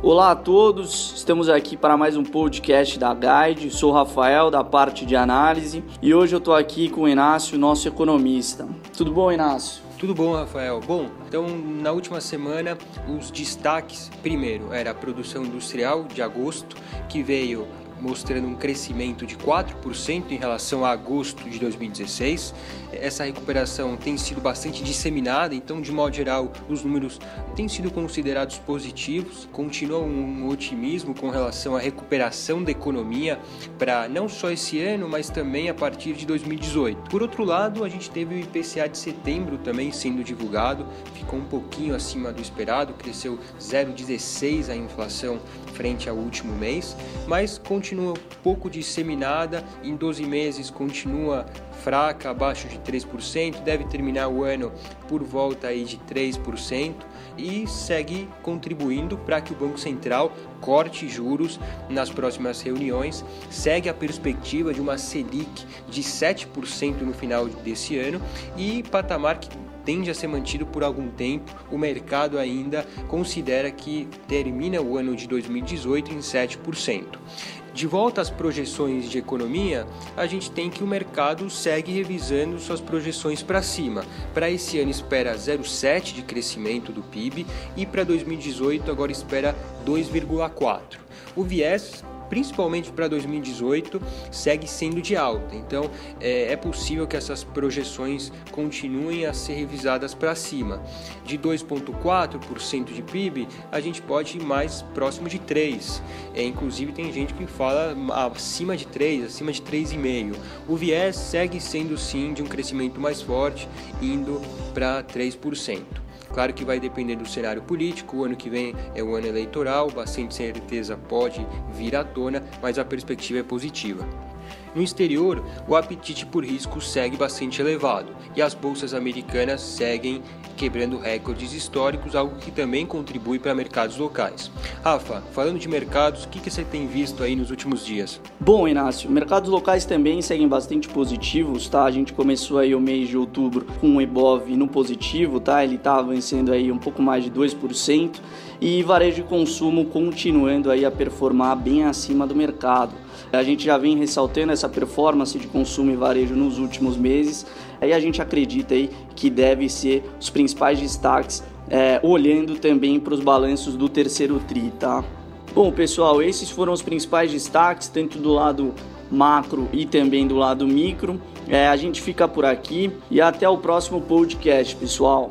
Olá a todos, estamos aqui para mais um podcast da Guide. Sou Rafael, da parte de análise, e hoje eu estou aqui com o Inácio, nosso economista. Tudo bom, Inácio? Tudo bom, Rafael? Bom, então na última semana os destaques, primeiro, era a produção industrial de agosto, que veio mostrando um crescimento de 4% em relação a agosto de 2016. Essa recuperação tem sido bastante disseminada, então, de modo geral, os números têm sido considerados positivos. Continua um otimismo com relação à recuperação da economia para não só esse ano, mas também a partir de 2018. Por outro lado, a gente teve o IPCA de setembro também sendo divulgado, ficou um pouquinho acima do esperado, cresceu 0,16 a inflação frente ao último mês, mas continua continua pouco disseminada, em 12 meses continua fraca, abaixo de 3%, deve terminar o ano por volta aí de 3% e segue contribuindo para que o Banco Central corte juros nas próximas reuniões. Segue a perspectiva de uma Selic de 7% no final desse ano e patamar que tende a ser mantido por algum tempo. O mercado ainda considera que termina o ano de 2018 em 7%. De volta às projeções de economia, a gente tem que o mercado segue revisando suas projeções para cima. Para esse ano espera 0,7 de crescimento do PIB e para 2018 agora espera 2,4. O viés principalmente para 2018, segue sendo de alta. Então é, é, possível que essas projeções continuem a ser revisadas para cima. De 2,4% de PIB, a gente pode ir mais próximo de 3%. É, inclusive tem gente que fala acima de 3%, acima de 3,5%. O viés segue sendo sim de um crescimento mais forte, indo para 3%. Claro que vai depender do cenário político, o ano que vem é o ano eleitoral, bastante certeza pode vir à tona, mas a perspectiva é positiva. No exterior, o apetite por risco segue bastante elevado e as bolsas americanas seguem quebrando recordes históricos, algo que também contribui para mercados locais. Rafa, falando de mercados, o que, que você tem visto aí nos últimos dias? Bom, Inácio, mercados locais também seguem bastante positivos, tá? A gente começou aí o mês de outubro com o Ebov no positivo, tá? Ele está vencendo aí um pouco mais de 2% e varejo de consumo continuando aí a performar bem acima do mercado. A gente já vem ressaltando essa performance de consumo e varejo nos últimos meses, aí a gente acredita aí que deve ser os principais destaques, é, olhando também para os balanços do terceiro TRI, tá? Bom, pessoal, esses foram os principais destaques, tanto do lado macro e também do lado micro. É, a gente fica por aqui e até o próximo podcast, pessoal.